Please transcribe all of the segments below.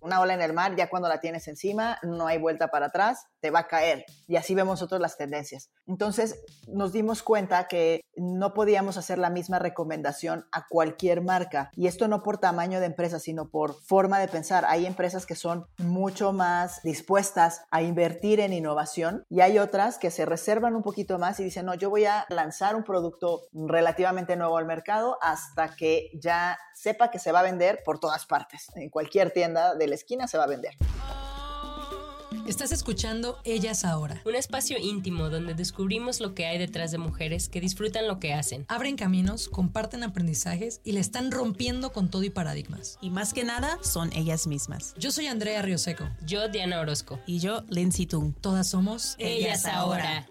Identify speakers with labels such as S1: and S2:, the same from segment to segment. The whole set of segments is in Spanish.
S1: Una ola en el mar, ya cuando la tienes encima, no hay vuelta para atrás, te va a caer. Y así vemos nosotros las tendencias. Entonces nos dimos cuenta que no podíamos hacer la misma recomendación a cualquier marca. Y esto no por tamaño de empresa, sino por forma de pensar. Hay empresas que son mucho más dispuestas a invertir en innovación y hay otras que se reservan un poquito más y dicen, no, yo voy a lanzar un producto relativamente nuevo al mercado hasta que ya sepa que se va a vender por todas partes. En cualquier tienda de la esquina se va a vender.
S2: Estás escuchando Ellas Ahora.
S3: Un espacio íntimo donde descubrimos lo que hay detrás de mujeres que disfrutan lo que hacen.
S2: Abren caminos, comparten aprendizajes y le están rompiendo con todo y paradigmas.
S4: Y más que nada, son ellas mismas.
S2: Yo soy Andrea Rioseco.
S3: Yo, Diana Orozco.
S4: Y yo, Lindsay Tung.
S2: Todas somos
S3: Ellas, Ahora.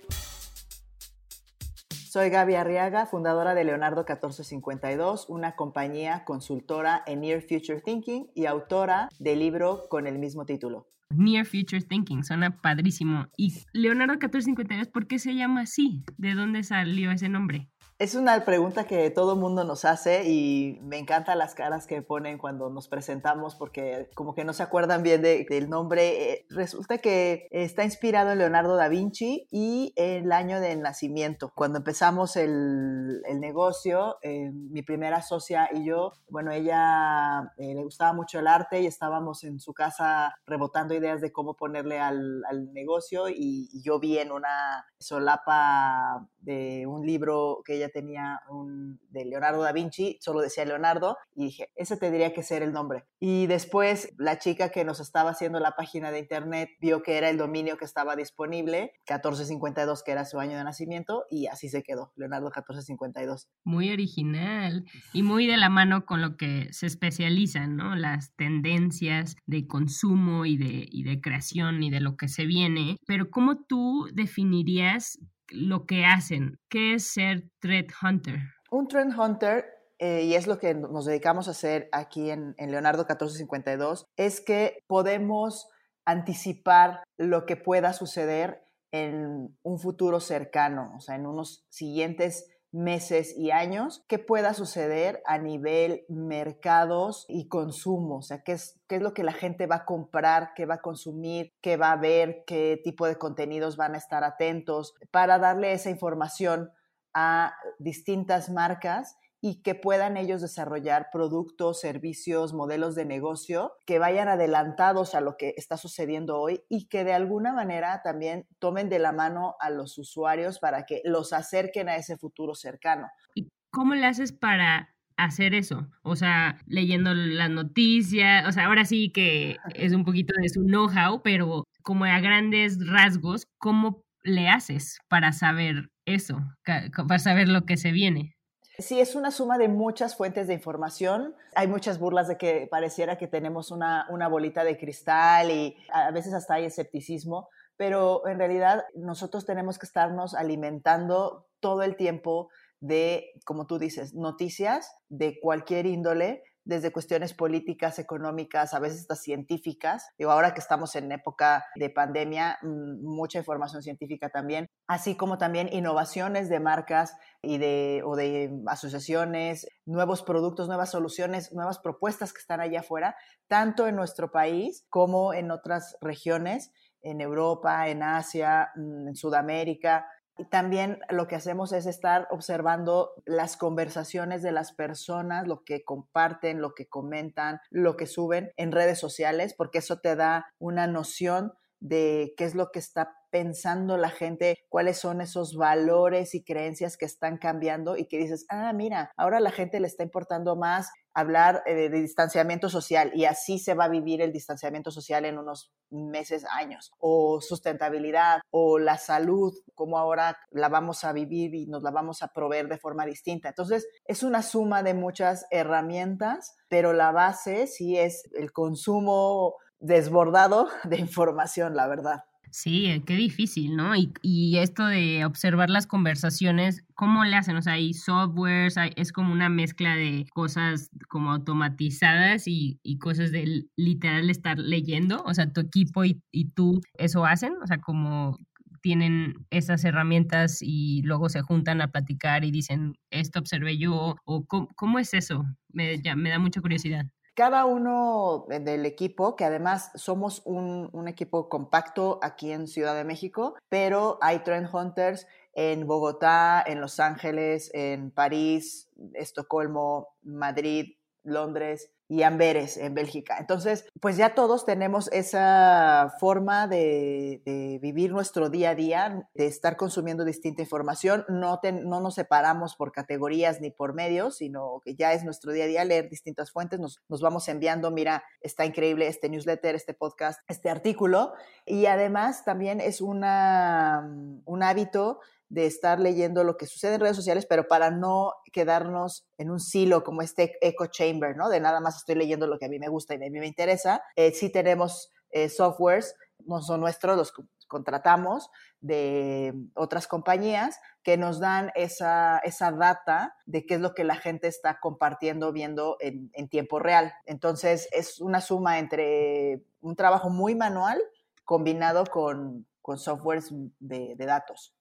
S1: Soy Gaby Arriaga, fundadora de Leonardo 1452, una compañía consultora en Near Future Thinking y autora del libro con el mismo título.
S3: Near Future Thinking, suena padrísimo. Y Leonardo 1452, ¿por qué se llama así? ¿De dónde salió ese nombre?
S1: Es una pregunta que todo mundo nos hace y me encantan las caras que ponen cuando nos presentamos porque como que no se acuerdan bien del nombre. Eh, resulta que está inspirado en Leonardo da Vinci y el año de nacimiento. Cuando empezamos el, el negocio, eh, mi primera socia y yo, bueno, ella eh, le gustaba mucho el arte y estábamos en su casa rebotando ideas de cómo ponerle al, al negocio y, y yo vi en una solapa de un libro que ella tenía un, de Leonardo da Vinci, solo decía Leonardo, y dije, ese tendría que ser el nombre. Y después la chica que nos estaba haciendo la página de internet vio que era el dominio que estaba disponible, 1452, que era su año de nacimiento, y así se quedó, Leonardo 1452.
S3: Muy original y muy de la mano con lo que se especializan, ¿no? Las tendencias de consumo y de, y de creación y de lo que se viene. Pero ¿cómo tú definirías lo que hacen. ¿Qué es ser Threat Hunter?
S1: Un Trend Hunter, eh, y es lo que nos dedicamos a hacer aquí en, en Leonardo 1452, es que podemos anticipar lo que pueda suceder en un futuro cercano, o sea, en unos siguientes meses y años, qué pueda suceder a nivel mercados y consumo, o sea, qué es, qué es lo que la gente va a comprar, qué va a consumir, qué va a ver, qué tipo de contenidos van a estar atentos, para darle esa información a distintas marcas y que puedan ellos desarrollar productos, servicios, modelos de negocio que vayan adelantados a lo que está sucediendo hoy y que de alguna manera también tomen de la mano a los usuarios para que los acerquen a ese futuro cercano.
S3: ¿Y cómo le haces para hacer eso? O sea, leyendo las noticias, o sea, ahora sí que es un poquito de su know-how, pero como a grandes rasgos, ¿cómo le haces para saber eso, para saber lo que se viene?
S1: Sí, es una suma de muchas fuentes de información. Hay muchas burlas de que pareciera que tenemos una, una bolita de cristal y a veces hasta hay escepticismo, pero en realidad nosotros tenemos que estarnos alimentando todo el tiempo de, como tú dices, noticias de cualquier índole, desde cuestiones políticas, económicas, a veces hasta científicas. Digo, ahora que estamos en época de pandemia, mucha información científica también, así como también innovaciones de marcas y de, o de asociaciones, nuevos productos, nuevas soluciones, nuevas propuestas que están allá afuera, tanto en nuestro país como en otras regiones, en Europa, en Asia, en Sudamérica. También lo que hacemos es estar observando las conversaciones de las personas, lo que comparten, lo que comentan, lo que suben en redes sociales, porque eso te da una noción de qué es lo que está pensando la gente, cuáles son esos valores y creencias que están cambiando y que dices, ah, mira, ahora la gente le está importando más hablar eh, de, distanciamiento social y así se va a vivir el distanciamiento social en unos meses, años, o sustentabilidad, o la salud, como ahora la vamos a vivir y nos la vamos a proveer de forma distinta. Entonces, es una suma de muchas herramientas, pero la base sí es el consumo desbordado de información, la verdad.
S3: Sí, eh, qué difícil, ¿no? Y, y, esto de observar las conversaciones, ¿cómo le hacen? O sea, hay softwares, es como una mezcla de cosas como automatizadas y, y, cosas de literal estar leyendo. O sea, tu equipo y, y tú eso hacen, o sea, como tienen esas herramientas y luego se juntan a platicar y dicen, esto observé yo, o cómo, es eso? Me, me da mucha curiosidad
S1: cada uno del equipo, que además somos un, equipo compacto aquí en Ciudad de México, pero hay Trend Hunters en Bogotá, en Los Ángeles, en París, Estocolmo, Madrid, Londres, y Amberes en Bélgica. Entonces, pues ya todos tenemos esa forma de, vivir nuestro día a día, de estar consumiendo distinta información. No, no nos separamos por categorías ni por medios, sino que ya es nuestro día a día leer distintas fuentes. Nos, nos vamos enviando, mira, está increíble este newsletter, este podcast, este artículo. Y además también es una, un hábito de estar leyendo lo que sucede en redes sociales, pero para no quedarnos en un silo como este echo chamber, ¿no? De nada más estoy leyendo lo que a mí me gusta y a mí me interesa. Eh, sí tenemos eh, softwares, no son nuestros, los contratamos de otras compañías que nos dan esa, esa data de qué es lo que la gente está compartiendo, viendo en, tiempo real. Entonces es una suma entre un trabajo muy manual combinado con, con softwares de datos.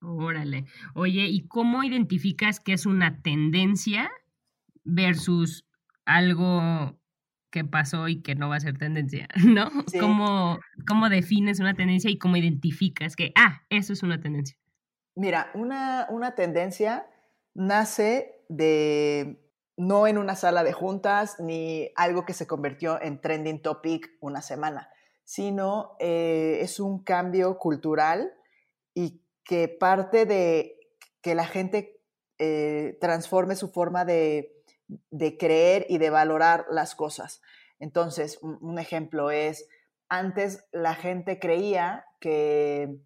S3: Órale. Oye, ¿y cómo identificas que es una tendencia versus algo que pasó y que no va a ser tendencia, ¿no? ¿Cómo, ¿Cómo, defines una tendencia y cómo identificas que, ah, eso es una tendencia?
S1: Mira, una, una tendencia nace de no en una sala de juntas ni algo que se convirtió en trending topic una semana, sino eh, es un cambio cultural y que parte de que la gente eh, transforme su forma de, creer y de valorar las cosas. Entonces, un, ejemplo es, antes la gente creía que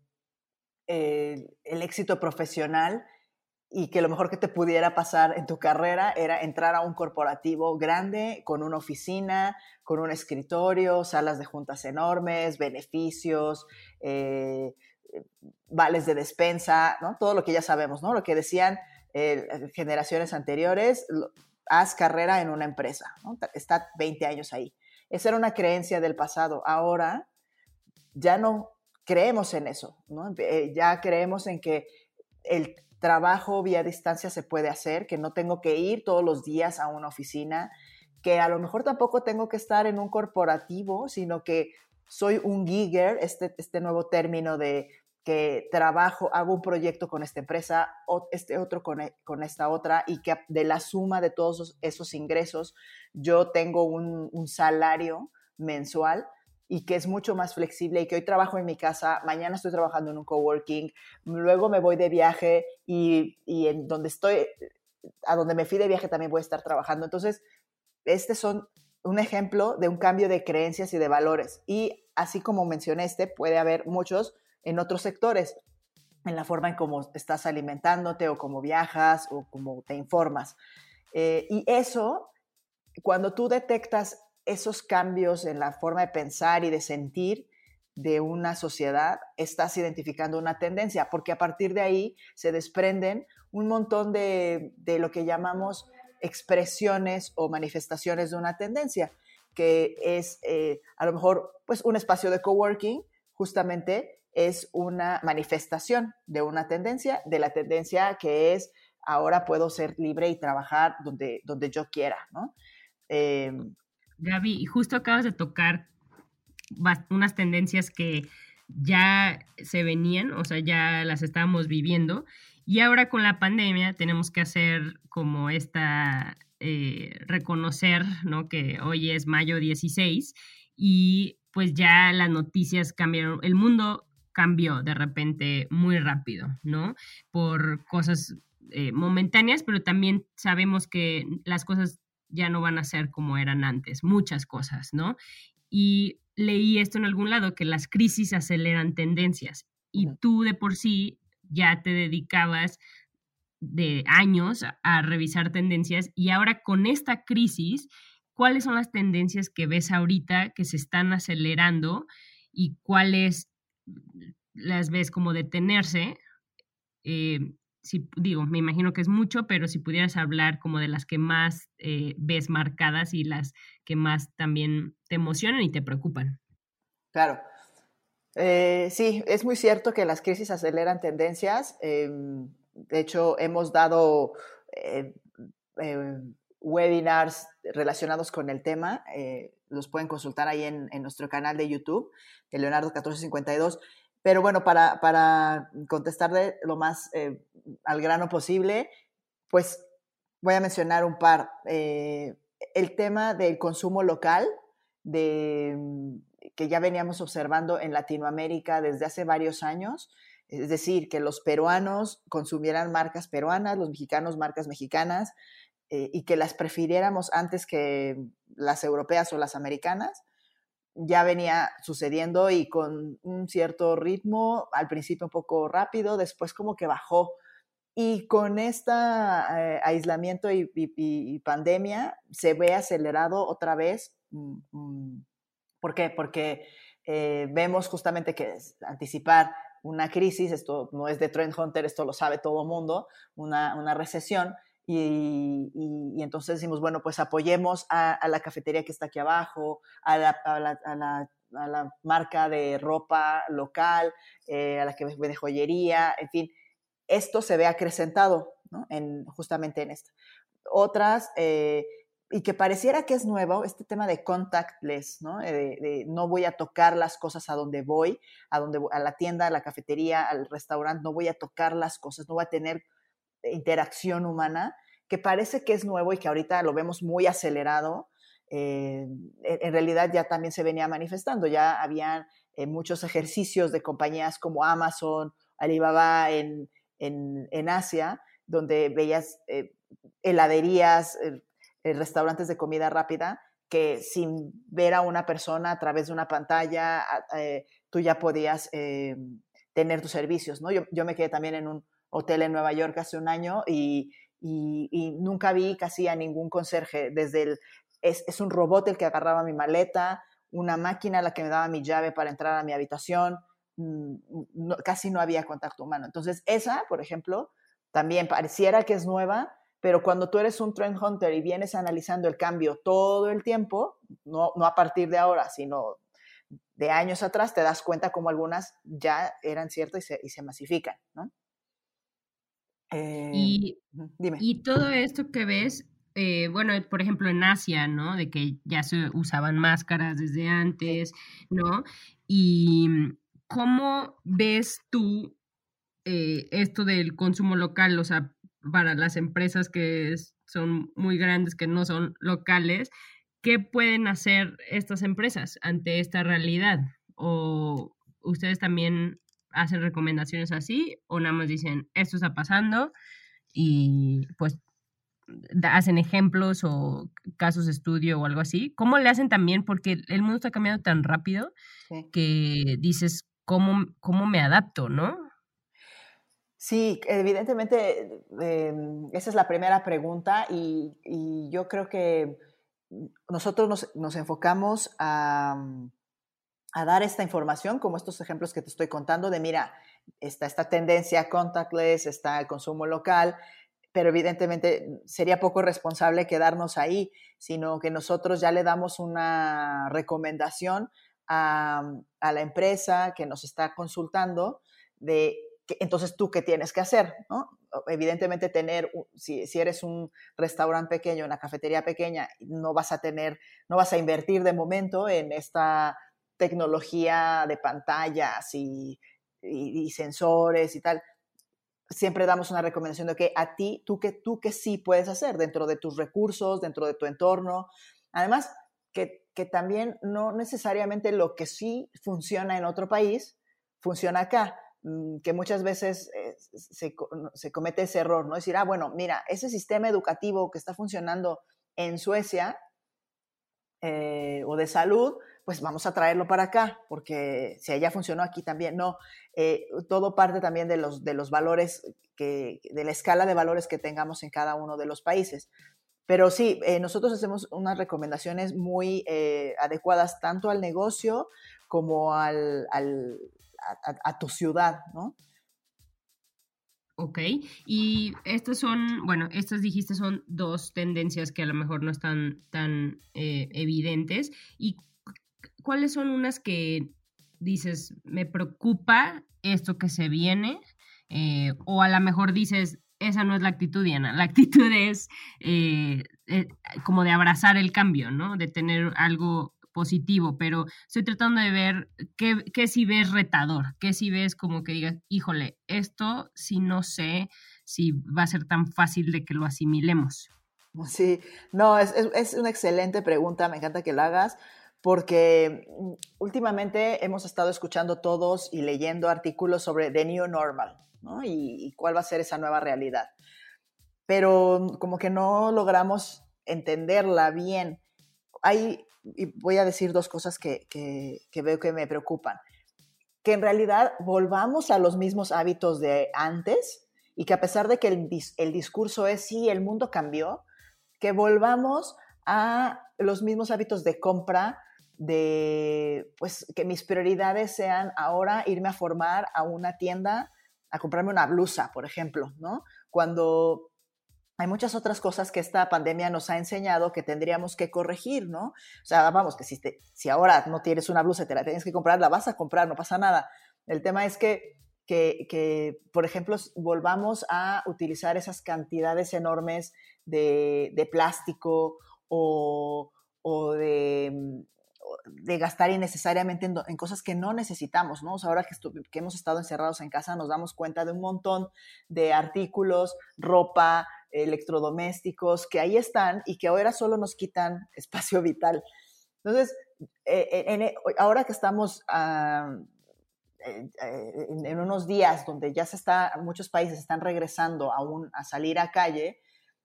S1: el éxito profesional y que lo mejor que te pudiera pasar en tu carrera era entrar a un corporativo grande, con una oficina, con un escritorio, salas de juntas enormes, beneficios, eh, vales de despensa, ¿no? Todo lo que ya sabemos, ¿no? Lo que decían eh, generaciones anteriores, haz carrera en una empresa. Está 20 años ahí. Esa era una creencia del pasado. Ahora ya no creemos en eso, ¿no? Eh, ya creemos en que el trabajo vía distancia se puede hacer, que no tengo que ir todos los días a una oficina, que a lo mejor tampoco tengo que estar en un corporativo, sino que soy un gigger, este, este nuevo término de que trabajo, hago un proyecto con esta empresa, o este otro con, e, con, esta otra, y que de la suma de todos esos, ingresos yo tengo un, un, salario mensual y que es mucho más flexible y que hoy trabajo en mi casa, mañana estoy trabajando en un coworking, luego me voy de viaje y, y en donde estoy, a donde me fui de viaje también voy a estar trabajando. Entonces, este son un ejemplo de un cambio de creencias y de valores. Y así como mencioné este, puede haber muchos en otros sectores, en la forma en cómo estás alimentándote o cómo viajas o cómo te informas. Eh, y eso, cuando tú detectas esos cambios en la forma de pensar y de sentir de una sociedad, estás identificando una tendencia, porque a partir de ahí se desprenden un montón de, de lo que llamamos expresiones o manifestaciones de una tendencia, que es eh, a lo mejor pues un espacio de coworking, justamente es una manifestación de una tendencia, de la tendencia que es ahora puedo ser libre y trabajar donde, donde yo quiera, ¿no?
S3: Eh, Gaby, justo acabas de tocar unas tendencias que ya se venían, o sea, ya las estábamos viviendo, y ahora con la pandemia tenemos que hacer como esta, eh, reconocer, ¿no? Que hoy es mayo 16 y pues ya las noticias cambiaron, el mundo cambió de repente muy rápido, ¿no? Por cosas eh, momentáneas, pero también sabemos que las cosas ya no van a ser como eran antes, muchas cosas, ¿no? Y leí esto en algún lado, que las crisis aceleran tendencias y tú de por sí ya te dedicabas de años a revisar tendencias y ahora con esta crisis, ¿cuáles son las tendencias que ves ahorita que se están acelerando y cuáles las ves como detenerse? Eh, si, digo, me imagino que es mucho, pero si pudieras hablar como de las que más eh, ves marcadas y las que más también te emocionan y te preocupan.
S1: Claro. Eh, sí, es muy cierto que las crisis aceleran tendencias. Em, de hecho, hemos dado eh, webinars relacionados con el tema. Los pueden consultar ahí en, nuestro canal de YouTube, de Leonardo 1452. Pero bueno, para, para contestarle lo más eh, al grano posible, pues voy a mencionar un par. Eh, el tema del consumo local, de, que ya veníamos observando en Latinoamérica desde hace varios años, es decir, que los peruanos consumieran marcas peruanas, los mexicanos marcas mexicanas, eh, y que las prefiriéramos antes que las europeas o las americanas ya venía sucediendo y con un cierto ritmo, al principio un poco rápido, después como que bajó. Y con este aislamiento y, pandemia se ve acelerado otra vez. Mm, mm, ¿Por qué? Porque eh, vemos justamente que anticipar una crisis, esto no es de Trend Hunter, esto lo sabe todo mundo, una, una recesión, y, entonces decimos, bueno, pues apoyemos a, la cafetería que está aquí abajo, a la, a la, a la, marca de ropa local, eh, a la que vende joyería, en fin, esto se ve acrecentado ¿no? en, justamente en esto. Otras, eh, y que pareciera que es nuevo, este tema de contactless, ¿no? Eh, de, no voy a tocar las cosas a donde voy, a, donde, a la tienda, a la cafetería, al restaurante, no voy a tocar las cosas, no voy a tener interacción humana, que parece que es nuevo y que ahorita lo vemos muy acelerado, eh, en realidad ya también se venía manifestando. Ya habían eh, muchos ejercicios de compañías como Amazon, Alibaba en, en, Asia, donde veías eh, heladerías, restaurantes de comida rápida, que sin ver a una persona a través de una pantalla, tú ya podías tener tus servicios. ¿no? Yo, yo me quedé también en un hotel en Nueva York hace un año y, nunca vi casi a ningún conserje. Desde el, es, un robot el que agarraba mi maleta, una máquina la que me daba mi llave para entrar a mi habitación, mm, casi no había contacto humano. Entonces, esa, por ejemplo, también pareciera que es nueva, pero cuando tú eres un trend hunter y vienes analizando el cambio todo el tiempo, no, no a partir de ahora, sino de años atrás, te das cuenta como algunas ya eran ciertas y se, y se masifican, ¿no?
S3: Eh, y, dime. y todo esto que ves, eh, bueno, por ejemplo en Asia, ¿no? De que ya se usaban máscaras desde antes, ¿no? Y cómo ves tú eh, esto del consumo local, o sea, para las empresas que son muy grandes, que no son locales, ¿qué pueden hacer estas empresas ante esta realidad? ¿O ustedes también hacen recomendaciones así o nada más dicen, esto está pasando y pues hacen ejemplos o casos de estudio o algo así. ¿Cómo le hacen también? Porque el mundo está cambiando tan rápido que dices, ¿cómo, ¿cómo me adapto, no?
S1: Sí, evidentemente em, esa es la primera pregunta y, yo creo que nosotros nos, nos enfocamos a, a dar esta información, como estos ejemplos que te estoy contando, de mira, está esta tendencia contactless, está el consumo local, pero evidentemente sería poco responsable quedarnos ahí, sino que nosotros ya le damos una recomendación a, la empresa que nos está consultando de entonces tú qué tienes que hacer, ¿no? Evidentemente tener, si, si, eres un restaurante pequeño, una cafetería pequeña, no vas a tener, no vas a invertir de momento en esta tecnología de pantallas y, sensores y tal, siempre damos una recomendación de que a ti, tú que, tú que sí puedes hacer dentro de tus recursos, dentro de tu entorno. Además, que, también no necesariamente lo que sí funciona en otro país, funciona acá mm, que muchas veces eh, se, se, comete ese error, ¿no? Decir, ah, bueno, mira, ese sistema educativo que está funcionando en Suecia eh, o de salud, pues vamos a traerlo para acá, porque si allá funcionó aquí también, no. Eh, todo parte también de los, de los valores, que, de la escala de valores que tengamos en cada uno de los países. Pero sí, eh, nosotros hacemos unas recomendaciones muy adecuadas tanto al negocio como al, al a, tu ciudad, ¿no?
S3: Ok, y estas son, bueno, estas dijiste son dos tendencias que a lo mejor no están tan eh, evidentes. ¿Y cuáles son unas que dices, me preocupa esto que se viene? Eh, o a lo mejor dices, esa no es la actitud, Diana. La actitud es eh, como de abrazar el cambio, ¿no? De tener algo positivo, pero estoy tratando de ver qué, qué si ves retador, qué si ves como que digas, híjole, esto si no sé si va a ser tan fácil de que lo asimilemos.
S1: Sí, no, es, es, una excelente pregunta, me encanta que la hagas, porque mm, últimamente hemos estado escuchando todos y leyendo artículos sobre The New Normal, ¿no? Y cuál va a ser esa nueva realidad. Pero como que no logramos entenderla bien. Hay y voy a decir dos cosas que, veo que me preocupan. Que en realidad volvamos a los mismos hábitos de antes y que a pesar de que el, el discurso es sí, el mundo cambió, que volvamos a los mismos hábitos de compra, de pues que mis prioridades sean ahora irme a formar a una tienda a comprarme una blusa, por ejemplo, ¿no? Cuando hay muchas otras cosas que esta pandemia nos ha enseñado que tendríamos que corregir, ¿no? O sea, vamos, que si, si ahora no tienes una blusa y te la tienes que comprar, la vas a comprar, no pasa nada. El tema es que, que, por ejemplo, volvamos a utilizar esas cantidades enormes de, de plástico o, o de, de, gastar innecesariamente en, cosas que no necesitamos, ¿no? O sea, ahora que, que hemos estado encerrados en casa nos damos cuenta de un montón de artículos, ropa, electrodomésticos que ahí están y que ahora solo nos quitan espacio vital. Entonces, eh, eh, eh, ahora que estamos ah, en, unos días donde ya se está, muchos países están regresando aún a salir a calle,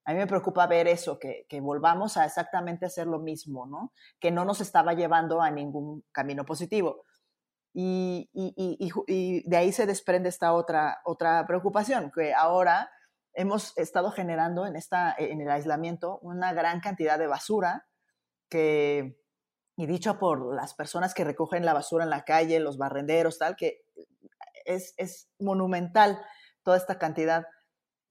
S1: a mí me preocupa ver eso, que, volvamos a exactamente hacer lo mismo, ¿no? Que no nos estaba llevando a ningún camino positivo. Y, y, de ahí se desprende esta otra, otra preocupación, que ahora hemos estado generando en, esta, en el aislamiento una gran cantidad de basura que, y dicho por las personas que recogen la basura en la calle, los barrenderos, tal, que es, es monumental toda esta cantidad.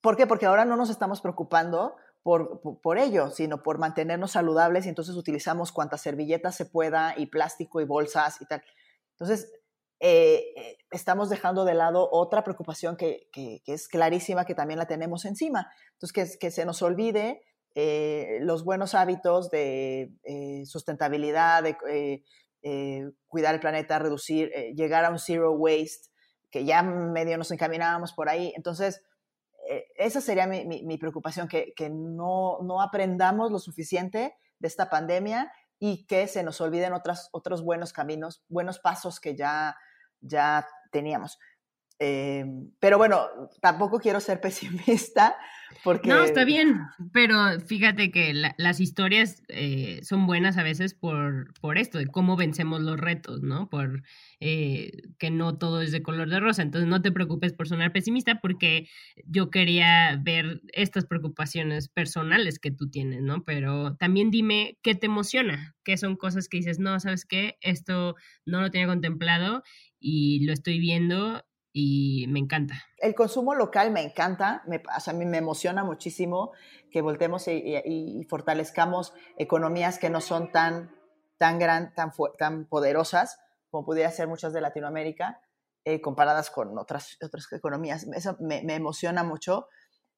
S1: ¿Por qué? Porque ahora no nos estamos preocupando por, por, por, ello, sino por mantenernos saludables y entonces utilizamos cuantas servilletas se pueda y plástico y bolsas y tal. Entonces, eh, eh, estamos dejando de lado otra preocupación que, es clarísima, que también la tenemos encima. Entonces, que, se nos olvide eh, los buenos hábitos de sustentabilidad, de cuidar el planeta, reducir, llegar a un zero waste, que ya medio nos encaminábamos por ahí. Entonces, esa sería mi, preocupación, que, no, no aprendamos lo suficiente de esta pandemia y que se nos olviden otras, otros buenos caminos, buenos pasos que ya, ya teníamos. Eh, pero bueno, tampoco quiero ser pesimista porque...
S3: No, está bien, pero fíjate que las historias eh, son buenas a veces por, por esto, de cómo vencemos los retos, ¿no? Por eh, que no todo es de color de rosa. Entonces no te preocupes por sonar pesimista porque yo quería ver estas preocupaciones personales que tú tienes, ¿no? Pero también dime qué te emociona, qué son cosas que dices, no, ¿sabes qué? Esto no lo tenía contemplado y lo estoy viendo y me encanta.
S1: El consumo local me encanta, me, a mí me emociona muchísimo que voltemos y, fortalezcamos economías que no son tan, tan, gran, tan, tan poderosas como pudiera ser muchas de Latinoamérica, eh, comparadas con otras, otras economías. Eso me, emociona mucho.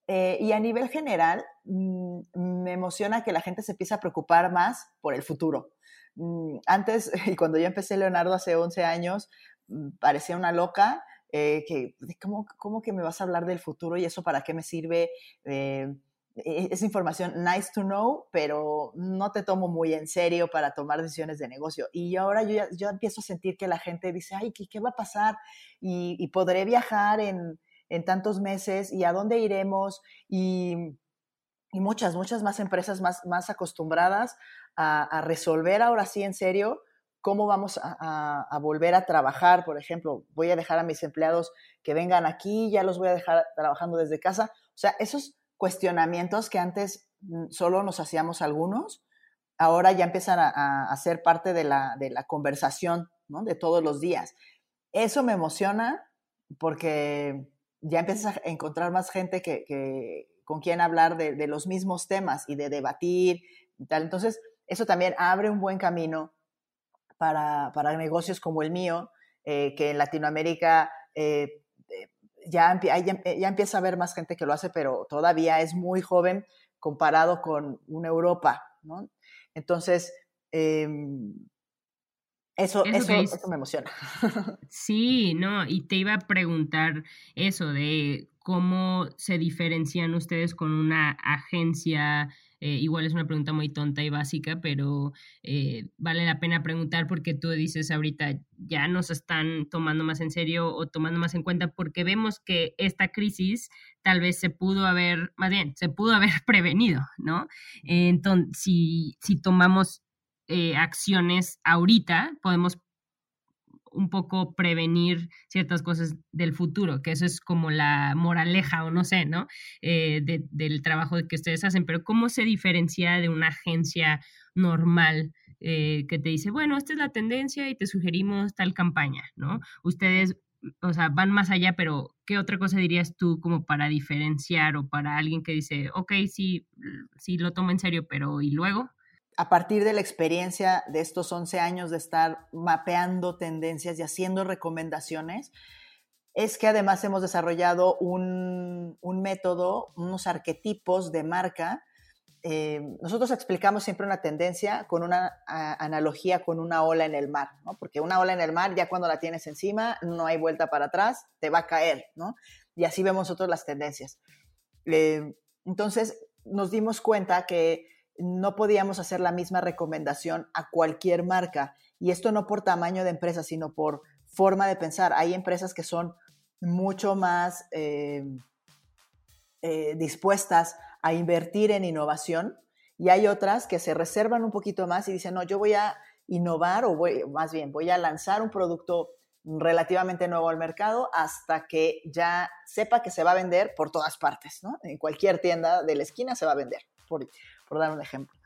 S1: Eh, y a nivel general, mm, me emociona que la gente se empiece a preocupar más por el futuro. Mm, antes, y cuando yo empecé Leonardo hace 11 años, mm, parecía una loca eh, que, ¿cómo, ¿cómo, que me vas a hablar del futuro y eso para qué me sirve? Eh, e, es información nice to know, pero no te tomo muy en serio para tomar decisiones de negocio. Y ahora yo, yo empiezo a sentir que la gente dice, ay, ¿qué, qué va a pasar? Y podré viajar en, en, tantos meses y a dónde iremos. Y, y muchas, muchas más empresas más, más acostumbradas a, resolver ahora sí en serio cómo vamos a, volver a trabajar. Por ejemplo, voy a dejar a mis empleados que vengan aquí, ya los voy a dejar trabajando desde casa. O sea, esos cuestionamientos que antes mm, solo nos hacíamos algunos, ahora ya empiezan a, ser parte de la, de la conversación ¿no? de todos los días. Eso me emociona porque ya empiezas a encontrar más gente que, con quien hablar de, los mismos temas y de debatir y tal. Entonces, eso también abre un buen camino para, negocios como el mío, eh, que en Latinoamérica eh, eh, ya, ya, empieza a haber más gente que lo hace, pero todavía es muy joven comparado con una Europa, ¿no? Entonces, em, eso, eso, me emociona.
S3: Sí, no, y te iba a preguntar eso de cómo se diferencian ustedes con una agencia. Eh, igual es una pregunta muy tonta y básica, pero eh, vale la pena preguntar porque tú dices ahorita ya nos están tomando más en serio o tomando más en cuenta porque vemos que esta crisis tal vez se pudo haber, más bien, se pudo haber prevenido, ¿no? Entonces, si, si tomamos eh, acciones ahorita, podemos un poco prevenir ciertas cosas del futuro, que eso es como la moraleja o no sé, ¿no? Eh, del trabajo que ustedes hacen, pero ¿cómo se diferencia de una agencia normal eh, que te dice, bueno, esta es la tendencia y te sugerimos tal campaña, ¿no? Ustedes, o sea, van más allá, pero ¿qué otra cosa dirías tú como para diferenciar o para alguien que dice, ok, sí, sí lo tomo en serio, pero ¿y luego?
S1: A partir de la experiencia de estos 11 años de estar mapeando tendencias y haciendo recomendaciones, es que además hemos desarrollado un, método, unos arquetipos de marca. Eh, nosotros explicamos siempre una tendencia con una analogía con una ola en el mar, ¿no? porque una ola en el mar ya cuando la tienes encima no hay vuelta para atrás, te va a caer, ¿no? Y así vemos nosotros las tendencias. Eh, entonces nos dimos cuenta que no podíamos hacer la misma recomendación a cualquier marca. Y esto no por tamaño de empresa, sino por forma de pensar. Hay empresas que son mucho más eh, eh, dispuestas a invertir en innovación y hay otras que se reservan un poquito más y dicen, no, yo voy a innovar o voy, más bien, voy a lanzar un producto relativamente nuevo al mercado hasta que ya sepa que se va a vender por todas partes, ¿no? En cualquier tienda de la esquina se va a vender, por, por dar un ejemplo.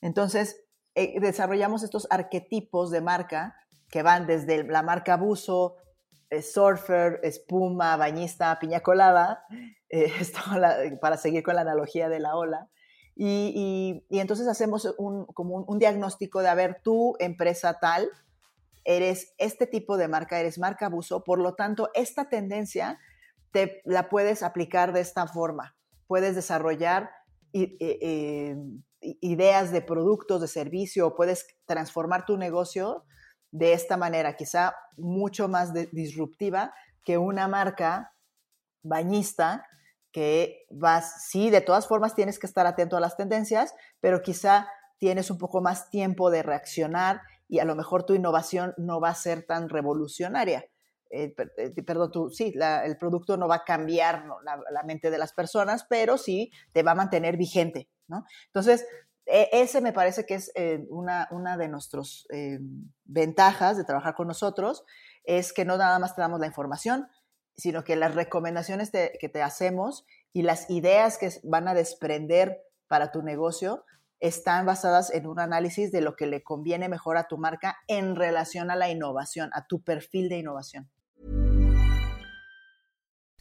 S1: Entonces, eh, desarrollamos estos arquetipos de marca que van desde la marca buzo, eh, surfer, espuma, bañista, piña colada, eh, esto para seguir con la analogía de la ola. Y, entonces hacemos un, como un, diagnóstico de, a ver, tú, empresa tal, eres este tipo de marca, eres marca buzo, por lo tanto, esta tendencia te la puedes aplicar de esta forma. Puedes desarrollar eh, ideas de productos, de servicio, puedes transformar tu negocio de esta manera, quizá mucho más disruptiva que una marca bañista que vas, sí, de todas formas tienes que estar atento a las tendencias, pero quizá tienes un poco más tiempo de reaccionar y a lo mejor tu innovación no va a ser tan revolucionaria. Eh, eh, perdón, tú, sí, el producto no va a cambiar la, mente de las personas, pero sí te va a mantener vigente, ¿no? Entonces, e, ese me parece que es eh, una, una, de nuestras ventajas de trabajar con nosotros, es que no nada más te damos la información, sino que las recomendaciones que te hacemos y las ideas que van a desprender para tu negocio están basadas en un análisis de lo que le conviene mejor a tu marca en relación a la innovación, a tu perfil de innovación.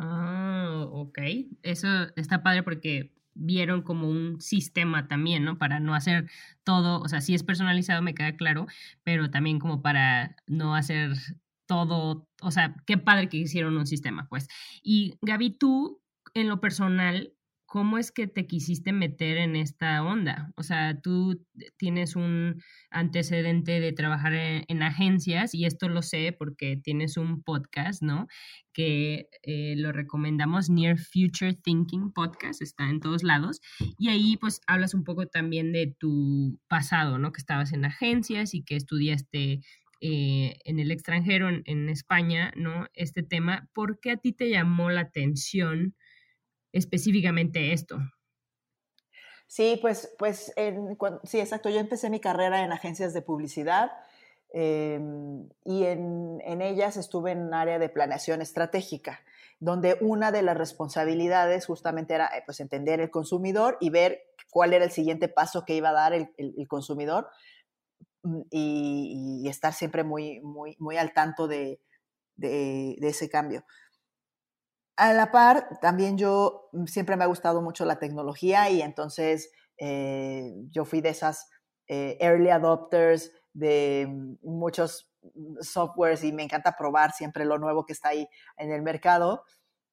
S3: Ah, ok. Eso está padre porque vieron como un sistema también, ¿no? Para no hacer todo, o sea, si es personalizado me queda claro, pero también como para no hacer todo, o sea, qué padre que hicieron un sistema, pues. Y Gaby, tú, en lo personal, ¿cómo es que te quisiste meter en esta onda? O sea, tú tienes un antecedente de trabajar en, agencias y esto lo sé porque tienes un podcast, ¿no? Que eh, lo recomendamos, Near Future Thinking Podcast, está en todos lados. Y ahí pues hablas un poco también de tu pasado, ¿no? Que estabas en agencias y que estudiaste eh, en el extranjero, en, España, ¿no? Este tema. ¿Por qué a ti te llamó la atención? Específicamente esto.
S1: Sí, pues, pues sí, exacto. Yo empecé mi carrera en agencias de publicidad em, y en, en, ellas estuve en un área de planeación estratégica, donde una de las responsabilidades justamente era eh, pues, entender el consumidor y ver cuál era el siguiente paso que iba a dar el, el, consumidor mm, y, estar siempre muy, muy, muy al tanto de, de ese cambio. A la par, también yo mm, siempre me ha gustado mucho la tecnología y entonces eh, yo fui de esas eh, early adopters de mm, muchos mm, softwares y me encanta probar siempre lo nuevo que está ahí en el mercado.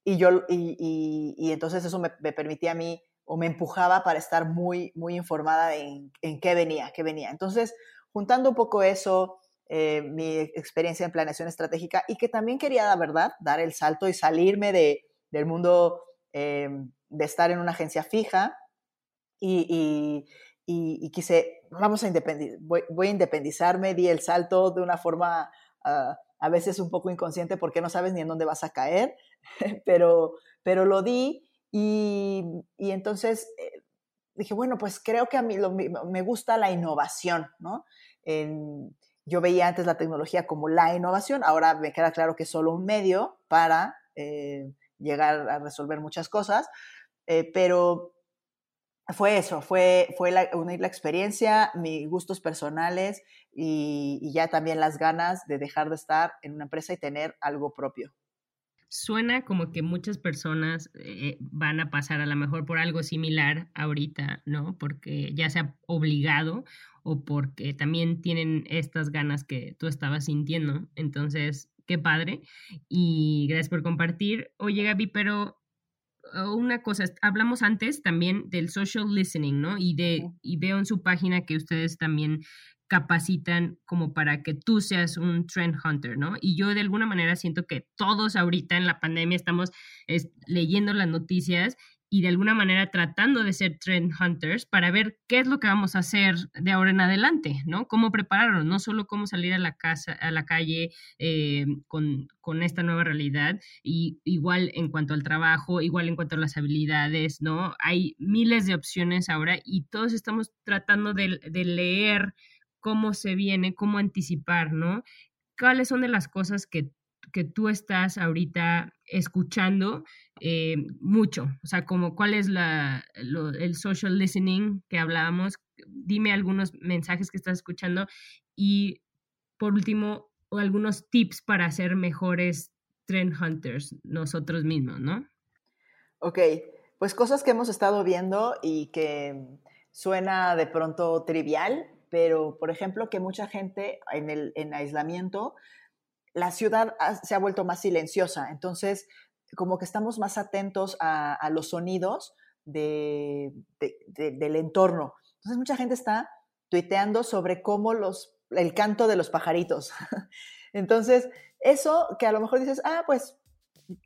S1: Y, yo, y, entonces eso me, permitía a mí o me empujaba para estar muy, muy informada en, en qué venía, qué venía. Entonces, juntando un poco eso, eh, mi experiencia en planeación estratégica y que también quería, la verdad, dar el salto y salirme de, del mundo eh, de estar en una agencia fija y, y, quise, vamos a independizar, voy, a independizarme, di el salto de una forma ah, a veces un poco inconsciente porque no sabes ni en dónde vas a caer, pero, pero lo di y, y entonces eh, dije, bueno, pues creo que a mí me gusta la innovación, ¿no? En, yo veía antes la tecnología como la innovación, ahora me queda claro que es solo un medio para eh, llegar a resolver muchas cosas, eh, pero fue eso, fue, fue unir la experiencia, mis gustos personales y, ya también las ganas de dejar de estar en una empresa y tener algo propio.
S3: Suena como que muchas personas eh, van a pasar a lo mejor por algo similar ahorita, ¿no? Porque ya se ha obligado o porque también tienen estas ganas que tú estabas sintiendo. Entonces, qué padre. Y gracias por compartir. Oye, Gaby, pero una cosa, hablamos antes también del social listening, ¿no? Y, de, y veo en su página que ustedes también capacitan como para que tú seas un trend hunter, ¿no? Y yo de alguna manera siento que todos ahorita en la pandemia estamos leyendo las noticias y de alguna manera tratando de ser trend hunters para ver qué es lo que vamos a hacer de ahora en adelante, ¿no? Cómo prepararnos, no solo cómo salir a la casa, a la calle eh, con, con, esta nueva realidad, y igual en cuanto al trabajo, igual en cuanto a las habilidades, ¿no? Hay miles de opciones ahora y todos estamos tratando de, de leer cómo se viene, cómo anticipar, ¿no? ¿Cuáles son de las cosas que que tú estás ahorita escuchando eh, mucho? O sea, como cuál es la, el social listening que hablábamos. Dime algunos mensajes que estás escuchando y por último, algunos tips para ser mejores trend hunters nosotros mismos, ¿no?
S1: Ok, pues cosas que hemos estado viendo y que suena de pronto trivial, pero por ejemplo que mucha gente en el en aislamiento la ciudad se ha vuelto más silenciosa, entonces como que estamos más atentos a, los sonidos del entorno. Entonces mucha gente está tuiteando sobre cómo los, el canto de los pajaritos. Entonces, eso que a lo mejor dices, ah, pues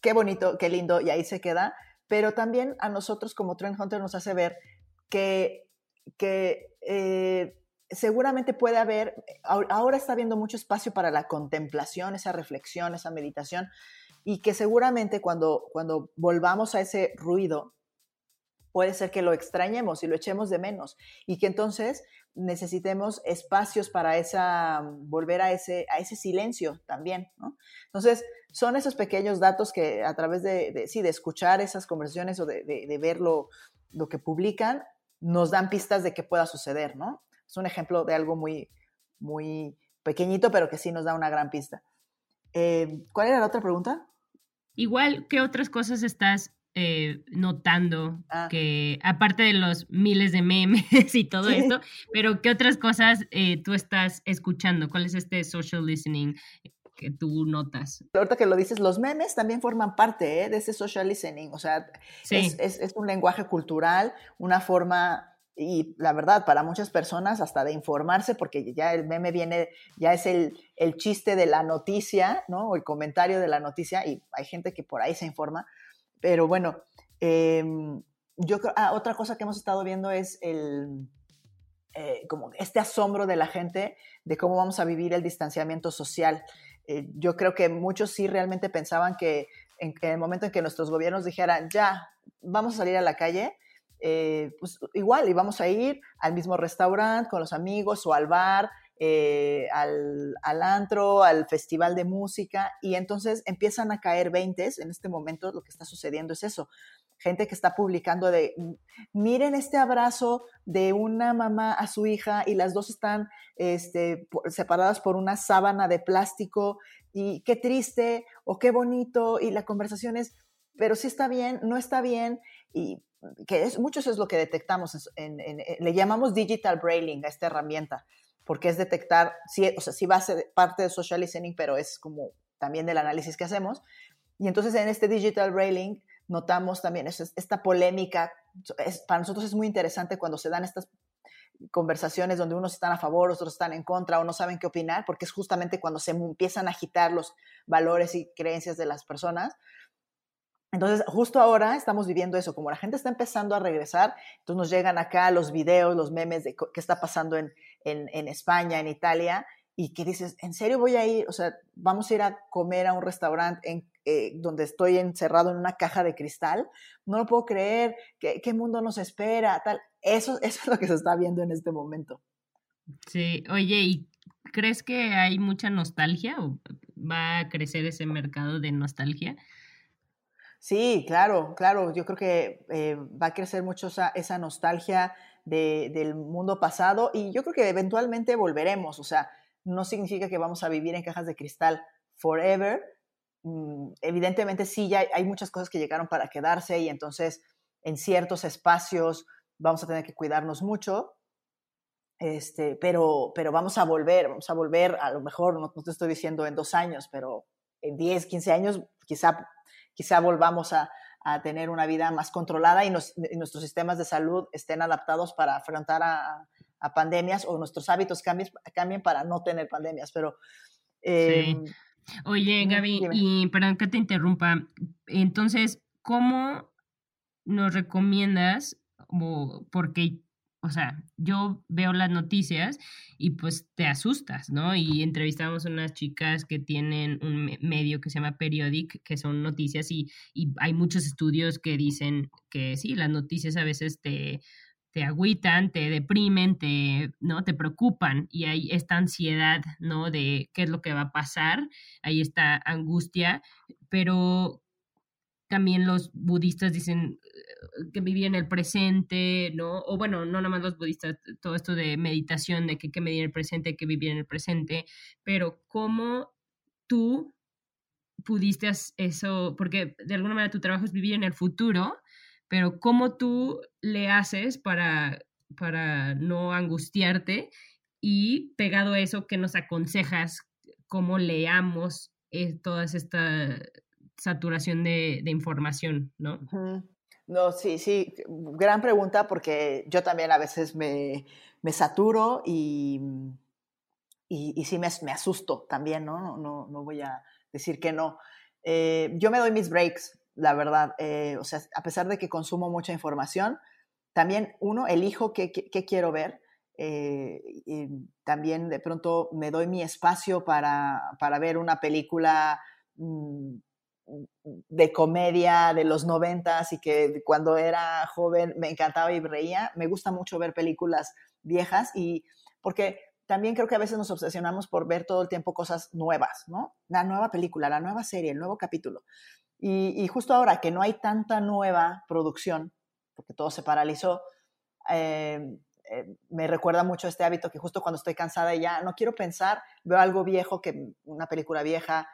S1: qué bonito, qué lindo, y ahí se queda, pero también a nosotros como Trend Hunter nos hace ver que, que eh, seguramente puede haber, ahora está habiendo mucho espacio para la contemplación, esa reflexión, esa meditación, y que seguramente cuando, cuando volvamos a ese ruido, puede ser que lo extrañemos y lo echemos de menos, y que entonces necesitemos espacios para esa, volver a ese, a ese silencio también, Entonces, son esos pequeños datos que a través de, sí, de escuchar esas conversaciones o de, de, ver lo, lo que publican, nos dan pistas de qué pueda suceder, ¿no? Es un ejemplo de algo muy, muy pequeñito, pero que sí nos da una gran pista. Eh, ¿Cuál era la otra pregunta?
S3: Igual, ¿qué otras cosas estás eh, notando ah. que, aparte de los miles de memes y todo esto, pero qué otras cosas eh, tú estás escuchando? ¿Cuál es este social listening que tú notas.
S1: Ahorita que lo dices, los memes también forman parte ¿eh? de ese social listening, o sea, es, es, un lenguaje cultural, una forma y la verdad, para muchas personas hasta de informarse, porque ya el meme viene, ya es el, el chiste de la noticia, ¿no? O el comentario de la noticia, y hay gente que por ahí se informa. Pero bueno, em, yo ah, otra cosa que hemos estado viendo es el, eh, como este asombro de la gente de cómo vamos a vivir el distanciamiento social. Eh, yo creo que muchos sí realmente pensaban que en, en, el momento en que nuestros gobiernos dijeran, ya, vamos a salir a la calle, eh, pues igual íbamos a ir al mismo restaurante con los amigos o al bar, eh, al, al, antro, al festival de música, y entonces empiezan a caer veintes. En este momento lo que está sucediendo es eso. Gente que está publicando de, miren este abrazo de una mamá a su hija y las dos están este, separadas por una sábana de plástico y qué triste o qué bonito y la conversación es, pero si está bien, no está bien y que es, mucho eso es lo que detectamos, en, eh, le llamamos digital brailing a esta herramienta, porque es detectar, sí, o sea, sí va a ser parte de social listening, pero es como también del análisis que hacemos. Y entonces en este digital brailing notamos también esta polémica, es, para nosotros es muy interesante cuando se dan estas conversaciones donde unos están a favor, otros están en contra o no saben qué opinar, porque es justamente cuando se empiezan a agitar los valores y creencias de las personas, entonces, justo ahora estamos viviendo eso, como la gente está empezando a regresar, entonces nos llegan acá los videos, los memes de qué está pasando en, en, España, en Italia, y que dices, ¿en serio voy a ir? O sea, vamos a ir a comer a un restaurante en, eh, donde estoy encerrado en una caja de cristal. No lo puedo creer, ¿qué, qué mundo nos espera? Tal. Eso, eso es lo que se está viendo en este momento.
S3: Sí, oye, ¿y crees que hay mucha nostalgia o va a crecer ese mercado de nostalgia?
S1: Sí, claro, claro. Yo creo que eh, va a crecer mucho esa, nostalgia de, del mundo pasado y yo creo que eventualmente volveremos. O sea, no significa que vamos a vivir en cajas de cristal forever. Mm, evidentemente sí, ya hay muchas cosas que llegaron para quedarse y entonces en ciertos espacios vamos a tener que cuidarnos mucho. Este, pero, pero vamos a volver, vamos a volver, a lo mejor, no, no te estoy diciendo en dos años, pero en 10, 15 años quizá quizá volvamos a, tener una vida más controlada y, nuestros sistemas de salud estén adaptados para afrontar a, pandemias o nuestros hábitos cambien, cambien, para no tener pandemias. Pero.
S3: sí. Em, Oye, Gaby, y perdón que te interrumpa. Entonces, ¿cómo nos recomiendas? Porque o sea, yo veo las noticias y pues te asustas, ¿no? Y entrevistamos a unas chicas que tienen un medio que se llama Periodic, que son noticias y, y hay muchos estudios que dicen que sí, las noticias a veces te, te agüitan, te deprimen, te, ¿no? te preocupan y hay esta ansiedad, ¿no? De qué es lo que va a pasar, hay esta angustia, pero también los budistas dicen eh, que vivir en el presente, ¿no? O bueno, no nada más los budistas, todo esto de meditación, de que que medir el presente, que vivir en el presente, pero cómo tú pudiste eso, porque de alguna manera tu trabajo es vivir en el futuro, pero cómo tú le haces para, para no angustiarte y pegado a eso, ¿qué nos aconsejas? ¿Cómo leamos eh, todas estas saturación de, información, ¿no?
S1: No, sí, sí, gran pregunta porque yo también a veces me, me saturo y, y, sí me, me, asusto también, ¿no? ¿no? No, voy a decir que no. Eh, yo me doy mis breaks, la verdad. Eh, o sea, a pesar de que consumo mucha información, también uno, elijo qué, qué, quiero ver. Eh, también de pronto me doy mi espacio para, para ver una película mm, de comedia de los noventas y que cuando era joven me encantaba y reía. Me gusta mucho ver películas viejas y porque también creo que a veces nos obsesionamos por ver todo el tiempo cosas nuevas, ¿no? La nueva película, la nueva serie, el nuevo capítulo. Y, justo ahora que no hay tanta nueva producción, porque todo se paralizó, eh, eh, me recuerda mucho este hábito que justo cuando estoy cansada ya no quiero pensar, veo algo viejo, que una película vieja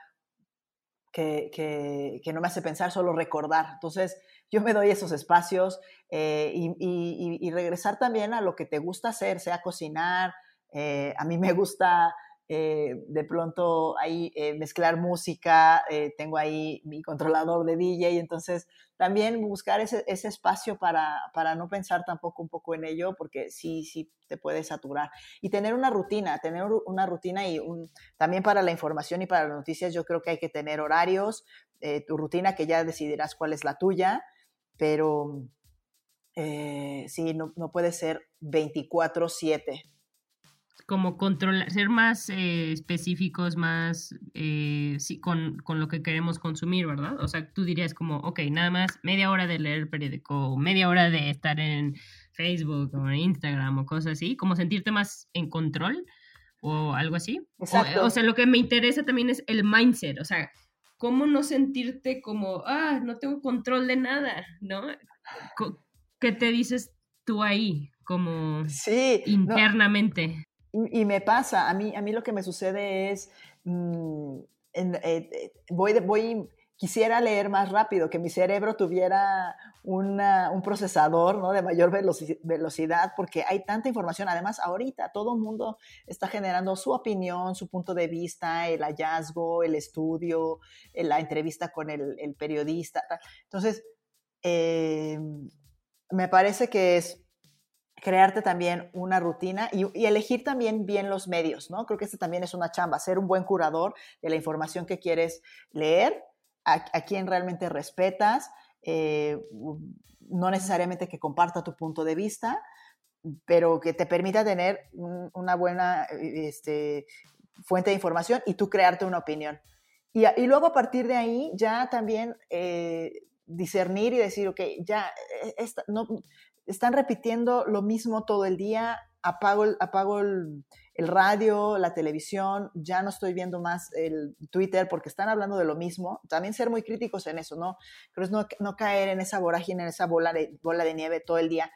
S1: que, no me hace pensar, solo recordar. Entonces, yo me doy esos espacios eh, y, regresar también a lo que te gusta hacer, sea cocinar. Eh, a mí me gusta eh, de pronto ahí eh, mezclar música, eh, tengo ahí mi controlador de DJ, entonces también buscar ese, ese espacio para, para, no pensar tampoco un poco en ello, porque sí, sí te puede saturar. Y tener una rutina, tener una rutina y un, también para la información y para las noticias, yo creo que hay que tener horarios, tu rutina que ya decidirás cuál es la tuya, pero sí, no, no puede ser 24/7
S3: como controlar, ser más eh, específicos, más eh, sí, con, con, lo que queremos consumir, ¿verdad? O sea, tú dirías como, ok, nada más media hora de leer el periódico, media hora de estar en Facebook o en Instagram o cosas así, como sentirte más en control o algo así. O, o, sea, lo que me interesa también es el mindset, o sea, cómo no sentirte como, ah, no tengo control de nada, ¿no? ¿Qué te dices tú ahí? como sí, internamente.
S1: Y me pasa, a mí, a mí lo que me sucede es, mm, eh, eh, voy, voy, quisiera leer más rápido, que mi cerebro tuviera una, un procesador ¿no? de mayor velocidad, porque hay tanta información. Además, ahorita todo el mundo está generando su opinión, su punto de vista, el hallazgo, el estudio, eh, la entrevista con el, el periodista. Entonces, me parece que es crearte también una rutina y, elegir también bien los medios, ¿no? Creo que este también es una chamba, ser un buen curador de la información que quieres leer, a, quien realmente respetas, eh, no necesariamente que comparta tu punto de vista, pero que te permita tener una buena este, fuente de información y tú crearte una opinión. Y, luego a partir de ahí ya también eh, discernir y decir, ok, ya, eh, esta, no, están repitiendo lo mismo todo el día, apago, apago el, radio, la televisión, ya no estoy viendo más el Twitter porque están hablando de lo mismo. También ser muy críticos en eso, ¿no? Creo no, no caer en esa vorágine, en esa bola de, bola de nieve todo el día.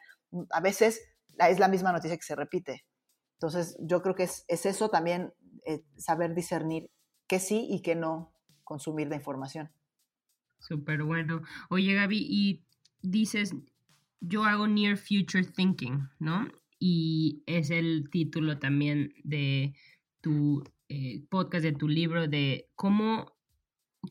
S1: A veces es la misma noticia que se repite. Entonces, yo creo que es, es eso también, eh, saber discernir qué sí y qué no consumir de información.
S3: Súper bueno. Oye, Gaby, y dices, yo hago Near Future Thinking, ¿no? Y es el título también de tu eh, podcast, de tu libro, de cómo,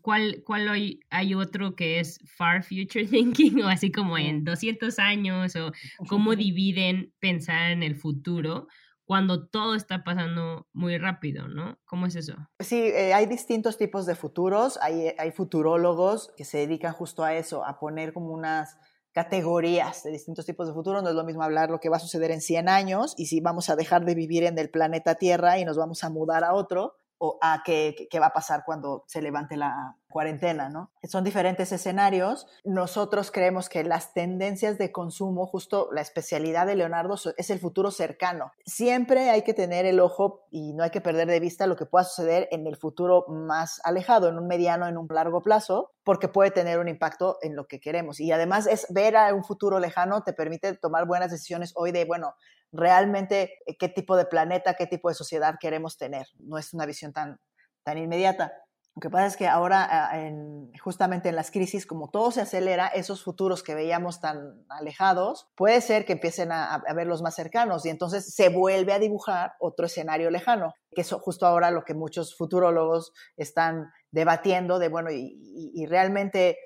S3: cuál, cuál hay, hay otro que es Far Future Thinking, o así como en 200 años, o cómo dividen pensar en el futuro cuando todo está pasando muy rápido, ¿no? ¿Cómo es eso?
S1: Sí, eh, hay distintos tipos de futuros, hay, hay futurólogos que se dedican justo a eso, a poner como unas categorías de distintos tipos de futuro. No es lo mismo hablar lo que va a suceder en 100 años y si vamos a dejar de vivir en el planeta Tierra y nos vamos a mudar a otro, o a qué, qué va a pasar cuando se levante la, cuarentena, ¿no? Son diferentes escenarios. Nosotros creemos que las tendencias de consumo, justo la especialidad de Leonardo es el futuro cercano. Siempre hay que tener el ojo y no hay que perder de vista lo que pueda suceder en el futuro más alejado, en un mediano, en un largo plazo, porque puede tener un impacto en lo que queremos. Y además es ver a un futuro lejano te permite tomar buenas decisiones hoy de, bueno, realmente eh, qué tipo de planeta, qué tipo de sociedad queremos tener. No es una visión tan, tan inmediata. Lo que pasa es que ahora, ah, en, justamente en las crisis, como todo se acelera, esos futuros que veíamos tan alejados, puede ser que empiecen a, a verlos más cercanos y entonces se vuelve a dibujar otro escenario lejano, que es justo ahora lo que muchos futurólogos están debatiendo de, bueno, y, y realmente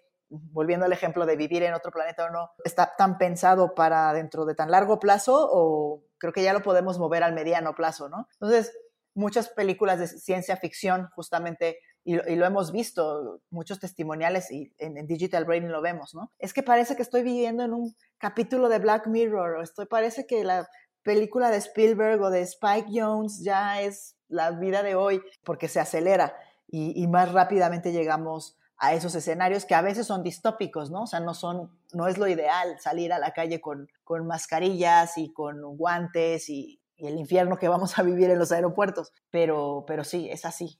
S1: volviendo al ejemplo de vivir en otro planeta o no, está tan pensado para dentro de tan largo plazo o creo que ya lo podemos mover al mediano plazo, ¿no? Entonces, muchas películas de ciencia ficción justamente y, lo hemos visto, muchos testimoniales y en, Digital Brain lo vemos, ¿no? Es que parece que estoy viviendo en un capítulo de Black Mirror, o estoy, parece que la película de Spielberg o de Spike Jones ya es la vida de hoy, porque se acelera y, más rápidamente llegamos a esos escenarios que a veces son distópicos, ¿no? O sea, no son, no es lo ideal salir a la calle con, con mascarillas y con guantes y, el infierno que vamos a vivir en los aeropuertos. Pero, pero sí, es así.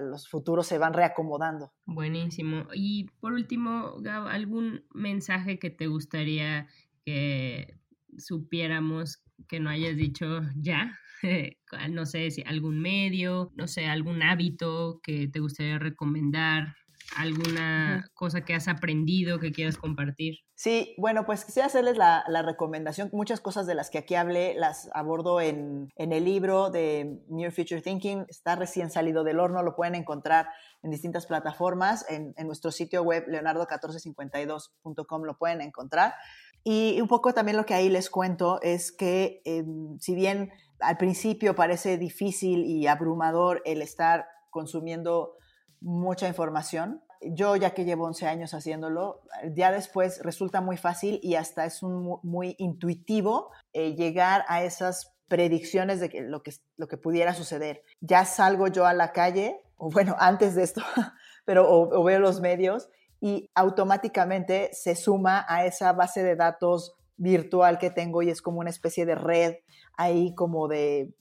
S1: los futuros se van reacomodando.
S3: Buenísimo. Y por último, Gab, ¿algún mensaje que te gustaría que supiéramos que no hayas dicho ya? no sé si algún medio, no sé, algún hábito que te gustaría recomendar alguna cosa que has aprendido que quieras compartir.
S1: Sí, bueno, pues quisiera hacerles la, recomendación. Muchas cosas de las que aquí hablé las abordo en, el libro de New Future Thinking. Está recién salido del horno, lo pueden encontrar en distintas plataformas. En, nuestro sitio web, leonardo1452.com, lo pueden encontrar. Y un poco también lo que ahí les cuento es que em, si bien al principio parece difícil y abrumador el estar consumiendo mucha información, yo ya que llevo 11 años haciéndolo, ya después resulta muy fácil y hasta es muy intuitivo eh, llegar a esas predicciones de que lo, que lo que pudiera suceder. Ya salgo yo a la calle, o bueno, antes de esto, pero o veo los medios y automáticamente se suma a esa base de datos virtual que tengo y es como una especie de red ahí como de,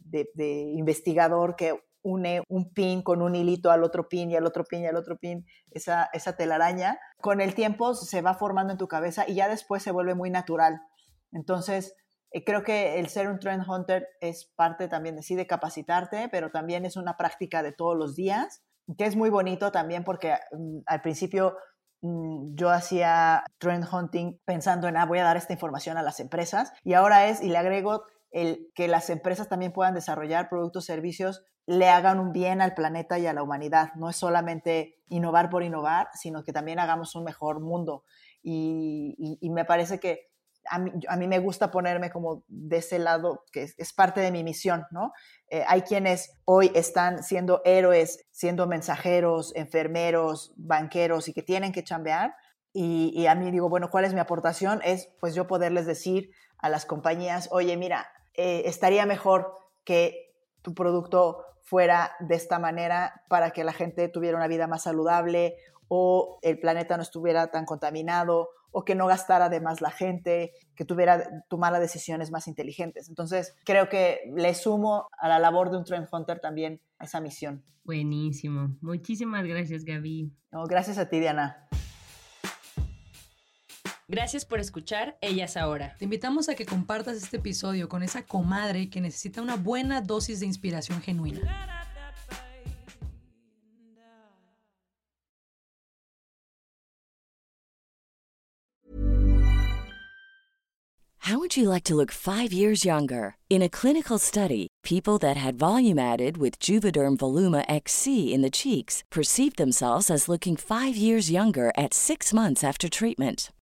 S1: investigador que une un pin con un hilito al otro pin y al otro pin y al otro pin, esa, esa telaraña. Con el tiempo se va formando en tu cabeza y ya después se vuelve muy natural. Entonces, eh, creo que el ser un trend hunter es parte también de sí de capacitarte, pero también es una práctica de todos los días, que es muy bonito también porque mm, al principio Mm, yo hacía trend hunting pensando en, ah, voy a dar esta información a las empresas y ahora es, y le agrego el que las empresas también puedan desarrollar productos, servicios, le hagan un bien al planeta y a la humanidad. No es solamente innovar por innovar, sino que también hagamos un mejor mundo. y me parece que a mí, me gusta ponerme como de ese lado, que es, parte de mi misión, ¿no? Eh, hay quienes hoy están siendo héroes, siendo mensajeros, enfermeros, banqueros y que tienen que chambear. Y, a mí digo, bueno, ¿cuál es mi aportación? Es pues yo poderles decir a las compañías, oye, mira, eh, estaría mejor que tu producto fuera de esta manera para que la gente tuviera una vida más saludable o el planeta no estuviera tan contaminado o que no gastara de más la gente, que tuviera, tomara decisiones más inteligentes. Entonces, creo que le sumo a la labor de un Trend Hunter también a esa misión.
S3: Buenísimo. Muchísimas gracias, Gaby.
S1: No, gracias a ti, Diana.
S5: Gracias por escuchar Ellas Ahora.
S2: Te invitamos a que compartas este episodio con esa comadre que necesita una buena dosis de inspiración genuina.
S6: How would you like to look five years younger? In a clinical study, people that had volume added with Juvederm Voluma XC in the cheeks perceived themselves as looking five years younger at six months after treatment.